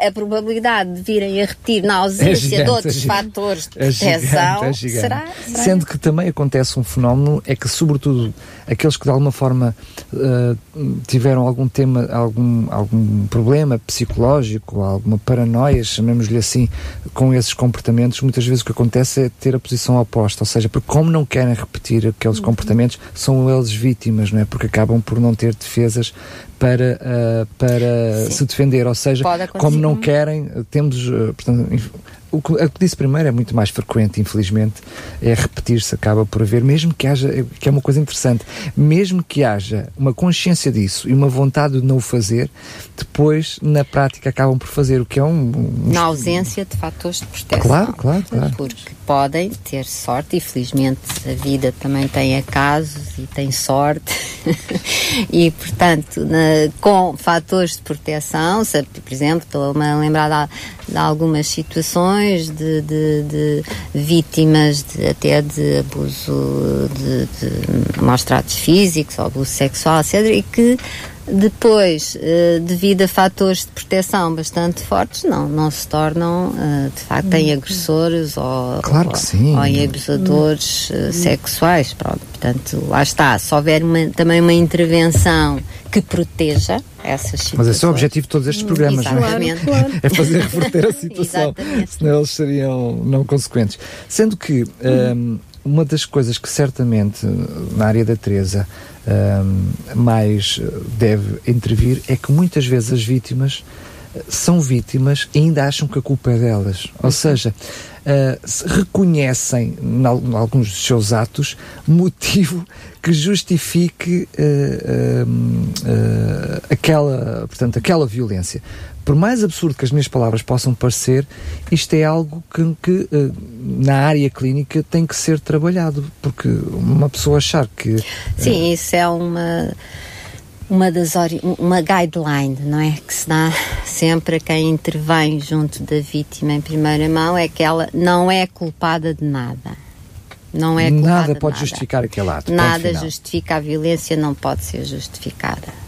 a probabilidade de virem a repetir na ausência é gigante, de outros é fatores de proteção é gigante, é gigante. Será, será? Sendo que também acontece um fenómeno, é que sobretudo aqueles que de alguma forma uh, tiveram algum tema, algum, algum problema psicológico, alguma paranoia, chamemos-lhe assim, com esses comportamentos, muitas vezes o que acontece é ter a posição oposta, ou seja, porque como não querem repetir aqueles uhum. comportamentos, são eles vítimas, não é? Porque acabam por não ter defesas para, uh, para se defender, ou seja, como não querem, temos, uh, portanto, o que, o que disse primeiro é muito mais frequente, infelizmente, é repetir-se, acaba por haver, mesmo que haja, que é uma coisa interessante, mesmo que haja uma consciência disso e uma vontade de não o fazer, depois, na prática, acabam por fazer, o que é um... um na ausência de fatores de proteção. Claro, claro, claro. Porque podem ter sorte, e felizmente a vida também tem acasos e tem sorte, [LAUGHS] e portanto, na, com fatores de proteção, se, por exemplo, pela uma lembrada de algumas situações de, de, de vítimas de, até de abuso de, de maus tratos físicos abuso sexual, etc. E que depois, eh, devido a fatores de proteção bastante fortes, não, não se tornam, eh, de facto, em agressores ou, claro ou em abusadores eh, sexuais. Pronto, portanto, lá está. Se houver uma, também uma intervenção que proteja essas situações. Mas esse é o objetivo de todos estes programas, Exatamente. não é? [LAUGHS] é fazer reverter a situação, senão eles seriam não consequentes. Sendo que um, uma das coisas que certamente na área da Teresa um, mais deve intervir é que muitas vezes as vítimas eh, são vítimas e ainda acham que a culpa é delas. Ou seja, uh, reconhecem em alguns dos seus atos motivo que justifique uh, uh, aquela, portanto, aquela violência por mais absurdo que as minhas palavras possam parecer, isto é algo que, que uh, na área clínica tem que ser trabalhado, porque uma pessoa achar que. Uh, Sim, isso é uma. Uma das uma guideline, não é? Que se dá sempre a quem intervém junto da vítima em primeira mão é que ela não é culpada de nada. Não é nada pode nada. justificar aquele ato. Nada justifica a violência, não pode ser justificada.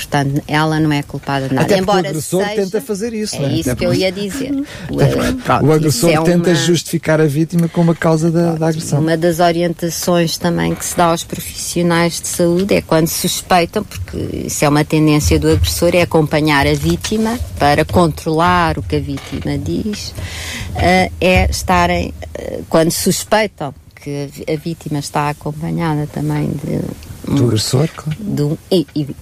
Portanto, ela não é culpada de nada. Até Embora o agressor seja, tenta fazer isso. É né? isso que eu ia dizer. O, Pronto, o agressor é tenta uma, justificar a vítima como a causa da, da, agressão. Uma das orientações também que se dá aos profissionais de saúde é quando suspeitam, porque isso é uma tendência do agressor, é acompanhar a vítima para controlar o que a vítima diz, uh, é estarem, uh, quando suspeitam que a vítima está acompanhada também de do agressor, claro. de um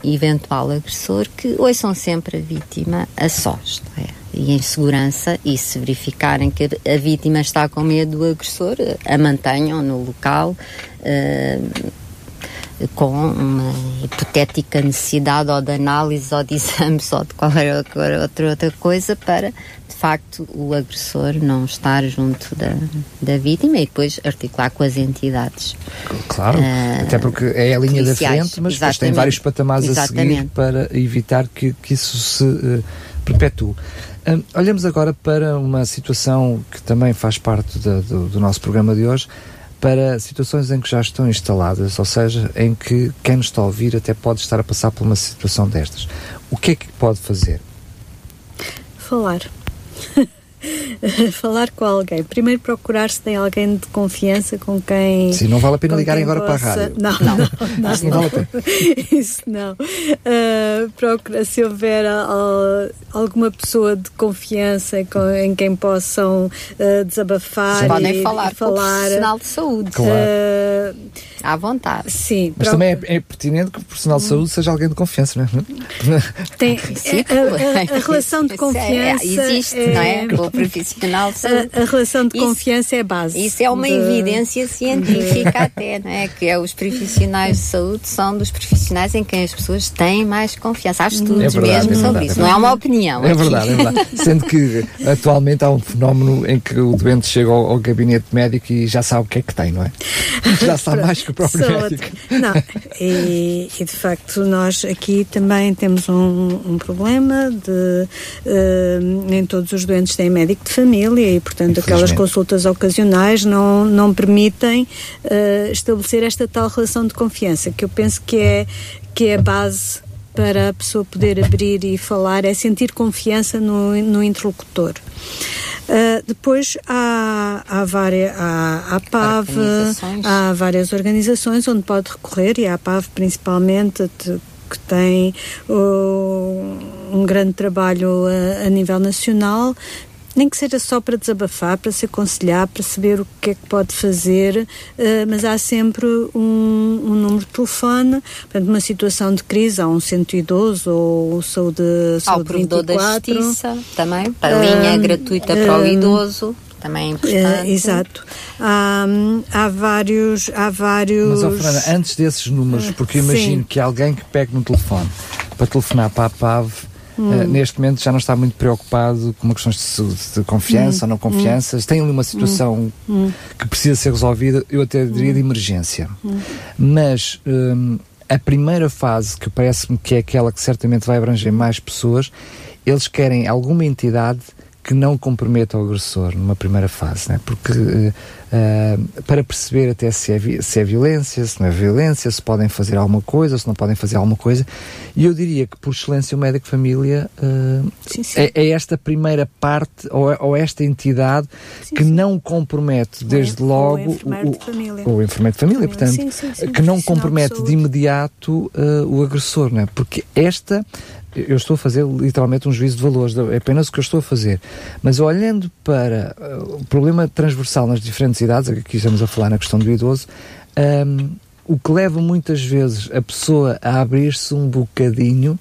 eventual agressor, que ouçam sempre a vítima a sós, é? e em segurança, e se verificarem que a vítima está com medo do agressor, a mantenham no local. Uh, com uma hipotética necessidade ou de análise ou de [LAUGHS] exames ou de qualquer outra, outra coisa para de facto o agressor não estar junto da, da vítima e depois articular com as entidades. Claro, uh, até porque é a linha da frente, mas depois tem vários patamares Exatamente. a seguir para evitar que, que isso se uh, perpetue. Um, olhamos agora para uma situação que também faz parte do, do nosso programa de hoje, para situações em que já estão instaladas, ou seja, em que quem nos está a ouvir até pode estar a passar por uma situação destas. O que é que pode fazer? Falar. [LAUGHS] [LAUGHS] falar com alguém. Primeiro procurar se tem alguém de confiança com quem. Sim, não vale a pena ligarem agora possa... para a rádio. Não, não, não. não, Isso não, vale a pena. [LAUGHS] Isso não. Uh, procura se houver uh, alguma pessoa de confiança com, em quem possam uh, desabafar. Sim. Podem falar, falar com o profissional de saúde. Claro. À vontade. Sim. Mas também é, é, pertinente que o profissional de hum. saúde seja alguém de confiança, não é? [LAUGHS] Tem, Sim, a, a, a, relação de [LAUGHS] é, confiança. É, existe, é, não é? O profissional de saúde. A, a relação de isso, confiança é a base. Isso é uma de... evidência científica até, não é? Que é os profissionais de saúde são dos profissionais em quem as pessoas têm mais confiança. Há estudos é verdade, mesmo é sobre isso. não é uma opinião. É verdade, é verdade. Sendo que atualmente há um fenómeno em que o doente chega ao, ao gabinete médico e já sabe o que é que tem, não é? [LAUGHS] Já sabe mais que o próprio Saúde. médico. Não, e, e, de facto nós aqui também temos um, um problema de uh, nem todos os doentes têm médico de família e portanto aquelas consultas ocasionais não, não permitem uh, estabelecer esta tal relação de confiança que eu penso que é, que é a base para a pessoa poder abrir e falar é sentir confiança no, no interlocutor. Uh, depois há, há, várias, há, há PAV, há várias organizações onde pode recorrer, e há a PAV principalmente que tem uh, um grande trabalho a, a nível nacional, nem que seja só para desabafar, para se aconselhar, para saber o que é que pode fazer, uh, mas há sempre um, um, número de telefone, portanto, numa situação de crise, há um 112 ou saúde, saúde Ao provedor 24. da justiça também, a uh, linha gratuita uh, para o idoso também é importante. Uh, exato. Há, há vários. Há vários... Mas, oh, Fernanda, antes desses números, porque eu imagino Sim. que alguém que pegue no telefone para telefonar para a PAV hum. uh, neste momento já não está muito preocupado com uma questões de, de confiança hum. ou não confiança. Hum. Tem ali uma situação hum. hum. que precisa ser resolvida, eu até diria de hum. emergência. Mas hum, a primeira fase, que parece-me que é aquela que certamente vai abranger mais pessoas, eles querem alguma entidade que não comprometa o agressor numa primeira fase, né? porque uh, uh, para perceber até se é, se é violência, se não é violência, se podem fazer alguma coisa, se não podem fazer alguma coisa, e eu diria que por excelência o médico família uh, sim, sim. É, é, esta primeira parte ou, ou esta entidade sim, que não compromete desde logo o enfermeiro de família, o enfermeiro de família portanto, que não compromete de imediato o agressor, né? porque esta eu estou a fazer literalmente um juízo de valores, é apenas o que eu estou a fazer. Mas olhando para uh, o problema transversal nas diferentes idades, aqui estamos a falar na questão do idoso, um, o que leva muitas vezes a pessoa a abrir-se um bocadinho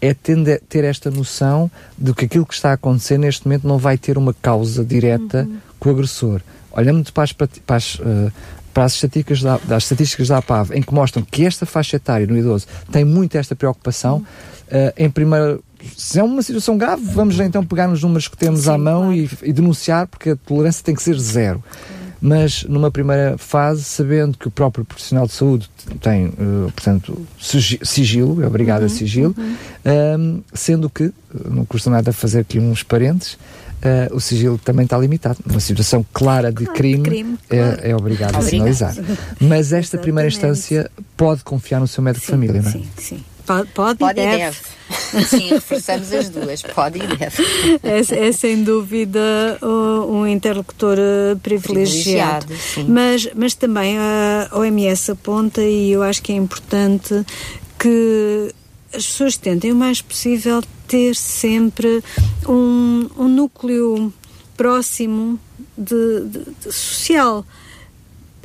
é ter esta noção de que aquilo que está a acontecer neste momento não vai ter uma causa direta uhum. com o agressor. Olhando para as, para as, uh, para as estatísticas da, das estatísticas da APAV, em que mostram que esta faixa etária no idoso tem muito esta preocupação, uhum Uh, em primeiro, se é uma situação grave, vamos então pegar nos números que temos Sim, à mão claro. e, e, denunciar, porque a tolerância tem que ser zero. Mas numa primeira fase, sabendo que o próprio profissional de saúde tem, uh, portanto, sigilo, é obrigado uhum, a sigilo, uhum. Ehm, sendo que, não custa nada fazer aqui uns parentes, Uh, o sigilo também está limitado. Numa situação clara de claro, crime, crime é, claro. é, é, obrigado a sinalizar. [LAUGHS] Mas esta Exatamente. primeira instância pode confiar no seu médico sim, de família, não é? Sim, sim. Pode, pode, pode e deve. deve. Sim, reforçamos as duas, pode e deve. É, é sem dúvida um interlocutor eh, privilegiado. privilegiado mas, mas também a OMS aponta, e eu acho que é importante que as pessoas tentem o mais possível ter sempre um, um núcleo próximo de, de, de social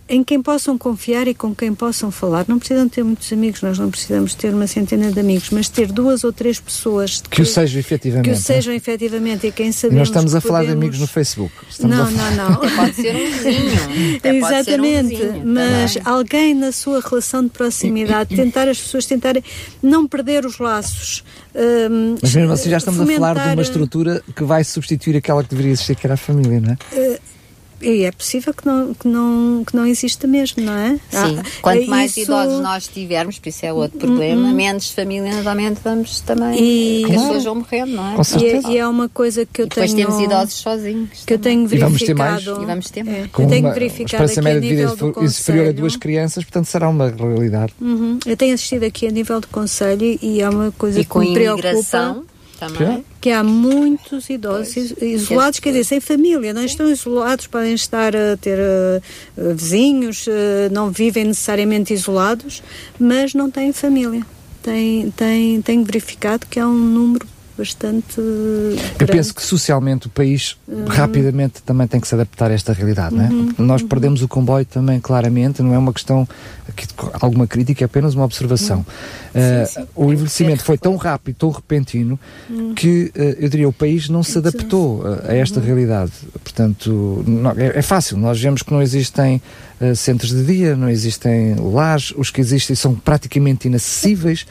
em quem possam confiar e com quem possam falar. Não precisam ter muitos amigos, nós não precisamos ter uma centena de amigos, mas ter duas ou três pessoas que, que o sejam efetivamente. Que o sejam é? efetivamente e quem sabemos. Nós estamos a falar podemos... de amigos no Facebook. Estamos não, não, não. pode ser um vizinho. [LAUGHS] Exatamente. Um vizinho, mas também. alguém na sua relação de proximidade, tentar as pessoas tentarem não perder os laços. Um, mas mesmo assim já estamos fomentar... a falar de uma estrutura que vai substituir aquela que deveria existir, que era a família, não é? Uh, e é possível que não, que não, que não exista mesmo, não é? Sim, ah, quanto é mais isso... idosos nós tivermos, por isso é outro problema, uhum. menos família normalmente vamos também e... as pessoas vão morrendo, não é? Com certeza. E, é, e é uma coisa que eu e depois tenho. temos idosos sozinhos. Que eu tenho verificado. E vamos ter mais. E vamos ter mais. É, eu tenho verificado aqui a nível do conselho. superior a duas crianças, portanto será uma realidade. Uhum. Eu tenho assistido aqui a nível do conselho e é uma coisa e que me preocupa também. Que há muitos idosos isolados, quer dizer, sem família, não estão isolados, podem estar a ter uh, vizinhos, uh, não vivem necessariamente isolados, mas não têm família. Tem, tem, tenho verificado que é um número bastante. Eu grande. penso que socialmente o país uhum. rapidamente também tem que se adaptar a esta realidade, uhum. não é? Nós uhum. perdemos o comboio também, claramente, não é uma questão aqui alguma crítica, é apenas uma observação. Uh, sim, sim. O envelhecimento foi tão rápido, tão repentino, uhum. que uh, eu diria o país não se adaptou a, a esta uhum. realidade. Portanto, não, é, é, fácil, nós vemos que não existem uh, centros de dia, não existem lares, os que existem são praticamente inacessíveis.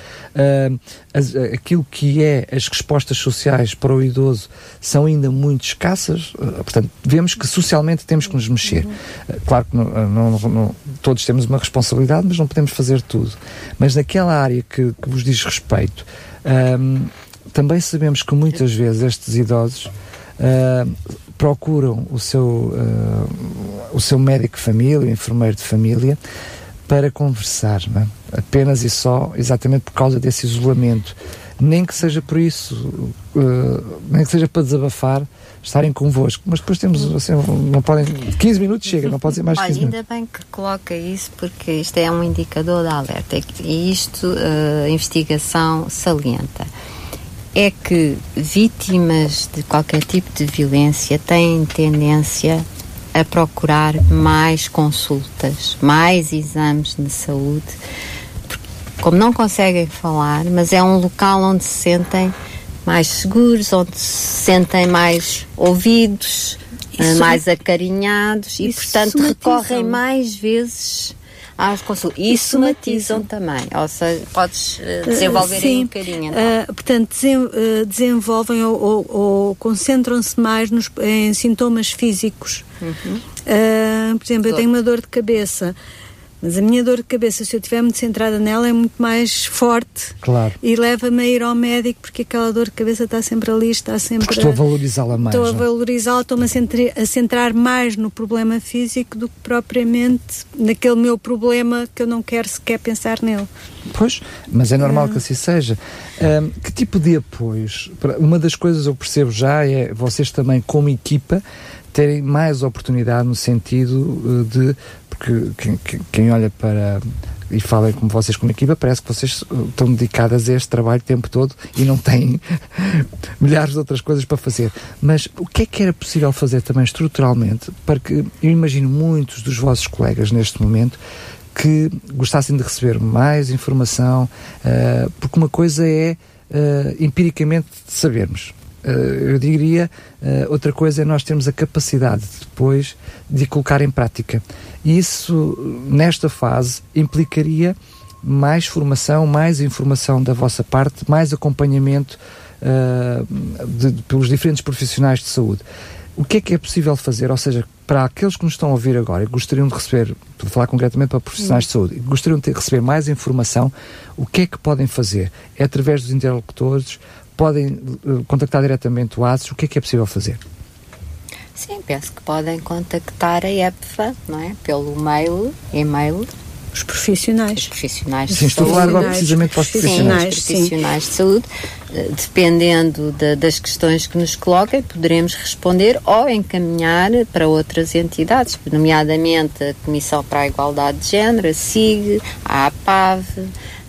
As, aquilo que é as respostas sociais para o idoso são ainda muito escassas, portanto, vemos que socialmente temos que nos mexer. claro que não, não, não, todos temos uma responsabilidade mas não podemos fazer tudo. Mas naquela área que, que vos diz respeito, também sabemos que muitas vezes estes idosos uh, procuram o seu, uh, o seu médico de família, o enfermeiro de família, para conversar, é? apenas e só, exatamente por causa desse isolamento. Nem que seja por isso, uh, nem que seja para desabafar, estarem convosco. Mas depois temos, assim, não podem, 15 minutos chega, não pode ser mais [LAUGHS] 15 Olha, minutos. ainda bem que coloca isso, porque isto é um indicador da alerta. E isto, uh, a investigação salienta. É que vítimas de qualquer tipo de violência têm tendência a procurar mais consultas, mais exames de saúde, como não conseguem falar, mas é um local onde se sentem mais seguros, onde se sentem mais ouvidos, Isso mais acarinhados e, portanto, recorrem mais vezes às consultas. E somatizam também, ou seja, podes uh, desenvolver uh, um bocadinho. Então. Uh, portanto, desen desenvolvem ou, ou, ou concentram-se mais nos, em sintomas físicos. Uhum. por exemplo, eu tenho uma dor de cabeça. Mas a minha dor de cabeça, se eu estiver muito centrada nela, é muito mais forte. Claro. E leva-me a ir ao médico porque aquela dor de cabeça está sempre ali, está sempre. Porque estou a valorizá-la mais. Estou a é? valorizá-la, estou-me a, centrar, a centrar mais no problema físico do que propriamente naquele meu problema que eu não quero sequer pensar nele. Pois, mas é normal que assim seja. Um, que tipo de apoios? Uma das coisas eu percebo já é vocês também, como equipa, terem mais oportunidade no sentido eh, de porque quem, olha para e fala como vocês como equipa, parece que vocês estão dedicadas a este trabalho o tempo todo e não têm [LAUGHS] milhares de outras coisas para fazer. Mas o que é que era possível fazer também estruturalmente para que eu imagino muitos dos vossos colegas neste momento que gostassem de receber mais informação, uh, porque uma coisa é uh, empiricamente sabermos. Uh, eu diria, outra coisa é nós termos a capacidade depois de colocar em prática. E isso, nesta fase, implicaria mais formação, mais informação da vossa parte, mais acompanhamento uh, de, de, pelos diferentes profissionais de saúde. O que é que é possível fazer? Ou seja, para aqueles que nos estão a ouvir agora e gostariam de receber, estou a falar concretamente para profissionais de saúde, e gostariam de receber mais informação, o que é que podem fazer? É através dos interlocutores? Podem uh, contactar diretamente o ASES? O que é que é possível fazer? Sim, penso que podem contactar a EPFA, não é? Pelo mail, e-mail. Os profissionais. Os profissionais sim, de estou saúde. a falar agora precisamente para os profissionais. Sim, os profissionais sim. de saúde. Eh, dependendo de, das questões que nos coloquem, poderemos responder ou encaminhar para outras entidades, nomeadamente a Comissão para a Igualdade de Género, a SIG, a APAV,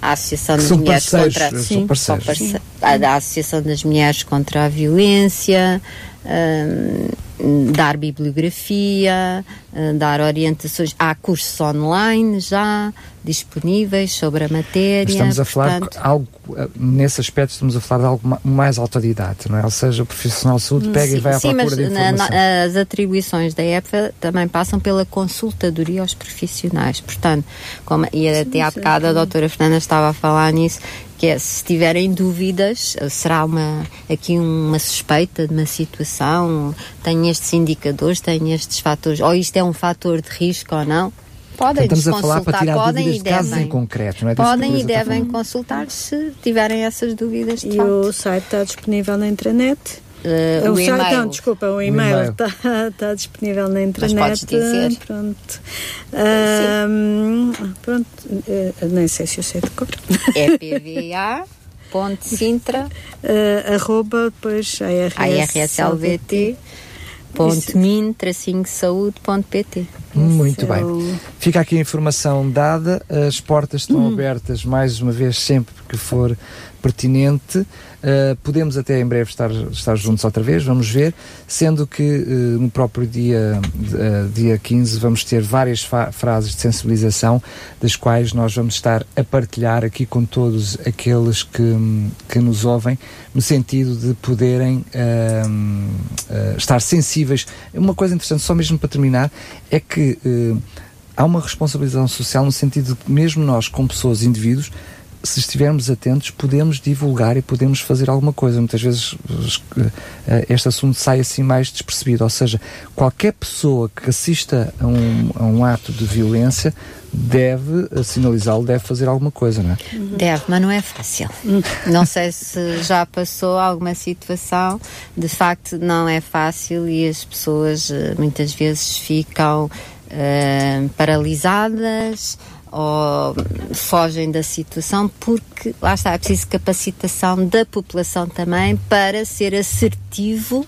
a Associação das Mulheres contra sim, a, a Associação das Mulheres contra a Violência, um, dar bibliografia, uh, dar orientações. Há cursos online já disponíveis sobre a matéria. Estamos a falar portanto, algo, eh, nesse aspecto, estamos a falar de algo mais autodidata, não é? Ou seja, o profissional de saúde pega sim, e vai à sim, procura de informação. Na, as atribuições da EPFA também passam pela consultadoria aos profissionais. Portanto, como, e até há bocado a doutora Fernanda estava a falar nisso, que é se tiverem dúvidas, será uma, aqui uma suspeita de uma situação, tem estes indicadores, tem estes fatores, ou isto é um fator de risco ou não, podem Estamos a falar para tirar podem dúvidas de casos em concreto, não é? Podem e devem consultar se tiverem essas dúvidas. e o site está disponível na intranet. Uh, o, o site, não, desculpa, o e-mail está, está disponível na internet. Mas dizer. Pronto. Um, pronto, uh, nem sei se eu sei de cor. É PVA. Ponto Sintra uh, [LAUGHS] arroba depois ARSLVT ponto min tracinho saúde.pt muito bem. Fica aqui a informação dada, as portas estão hum. abertas mais uma vez sempre que for pertinente. Uh, podemos até em breve estar, estar juntos outra vez, vamos ver. Sendo que uh, no próprio dia, uh, dia 15 vamos ter várias frases de sensibilização, das quais nós vamos estar a partilhar aqui com todos aqueles que, que nos ouvem, no sentido de poderem estar sensíveis. Uma coisa interessante, só mesmo para terminar, é que há uma responsabilização social no sentido de que mesmo nós, como pessoas, indivíduos, se estivermos atentos, podemos divulgar e podemos fazer alguma coisa. Muitas vezes eh, este assunto sai assim mais despercebido, ou seja, qualquer pessoa que assista a um, a um ato de violência deve sinalizá-lo, deve fazer alguma coisa, não é? Deve, mas não é fácil. não sei se já passou alguma situação, de facto não é fácil e as pessoas eh, muitas vezes ficam uh, paralisadas, ou fogem da situação porque lá está, é preciso capacitação da população também para ser assertivo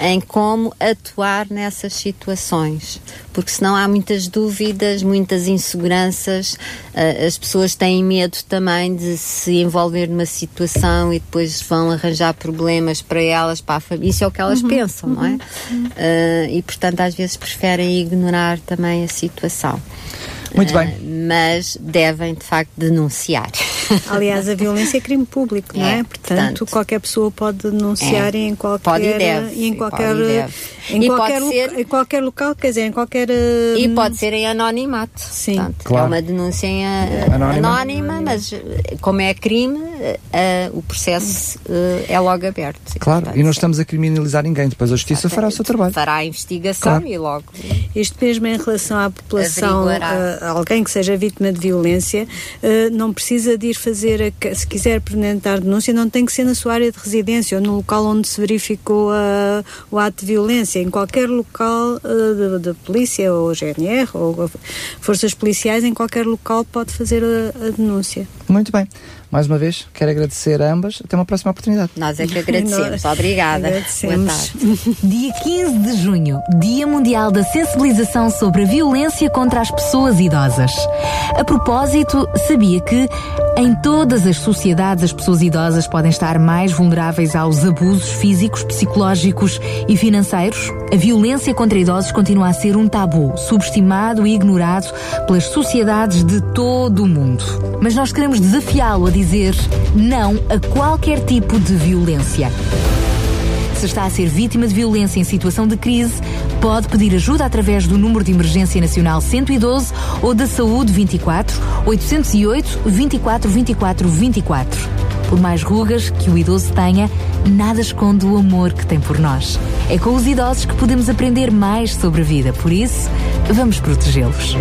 em como atuar nessas situações, porque senão há muitas dúvidas, muitas inseguranças, uh, as pessoas têm medo também de se envolver numa situação e depois vão arranjar problemas para elas, para a família, isso é o que elas uhum, pensam, uhum, não é? Uhum. Uh, e portanto às vezes preferem ignorar também a situação. Muito bem. Uh, mas devem, de facto, denunciar. [LAUGHS] Aliás, a violência é crime público, não é? é? Portanto, portanto, qualquer pessoa pode denunciar é, em qualquer. Pode e deve. Em qualquer, em, qualquer ser, em qualquer local, quer dizer, em qualquer. E hum, pode ser em anonimato. Sim. Portanto, é claro. É uma denúncia em, uh, anónima. anónima, mas como é crime, uh, o processo uh, é logo aberto. Claro, e não estamos a criminalizar ninguém. Depois a Justiça fará o seu trabalho. Fará a investigação claro. e logo. Isto mesmo em relação à população, alguém que seja vítima de violência, não precisa de ir fazer, a, se quiser apresentar denúncia, não tem que ser na sua área de residência ou no local onde se verificou o ato de violência em qualquer local uh, de, polícia, ou GNR, ou forças policiais, em qualquer local pode fazer a, a denúncia. Muito bem. Mais uma vez, quero agradecer a ambas. Até uma próxima oportunidade. Nós é que agradecemos. [LAUGHS] Obrigada. Agradecemos. Dia 15 de junho, Dia Mundial da Sensibilização sobre a Violência contra as Pessoas Idosas. A propósito, sabia que em todas as sociedades as pessoas idosas podem estar mais vulneráveis aos abusos físicos, psicológicos e financeiros? A violência contra idosos continua a ser um tabu, subestimado e ignorado pelas sociedades de todo o mundo. Mas nós queremos desafiá-lo a dizer não a qualquer tipo de violência. Se está a ser vítima de violência em situação de crise, pode pedir ajuda através do número de emergência nacional 112 ou da Saúde 24 808 24 24 24. Por mais rugas que o idoso tenha, nada esconde o amor que tem por nós. É com os idosos que podemos aprender mais sobre a vida, por isso, vamos protegê-los.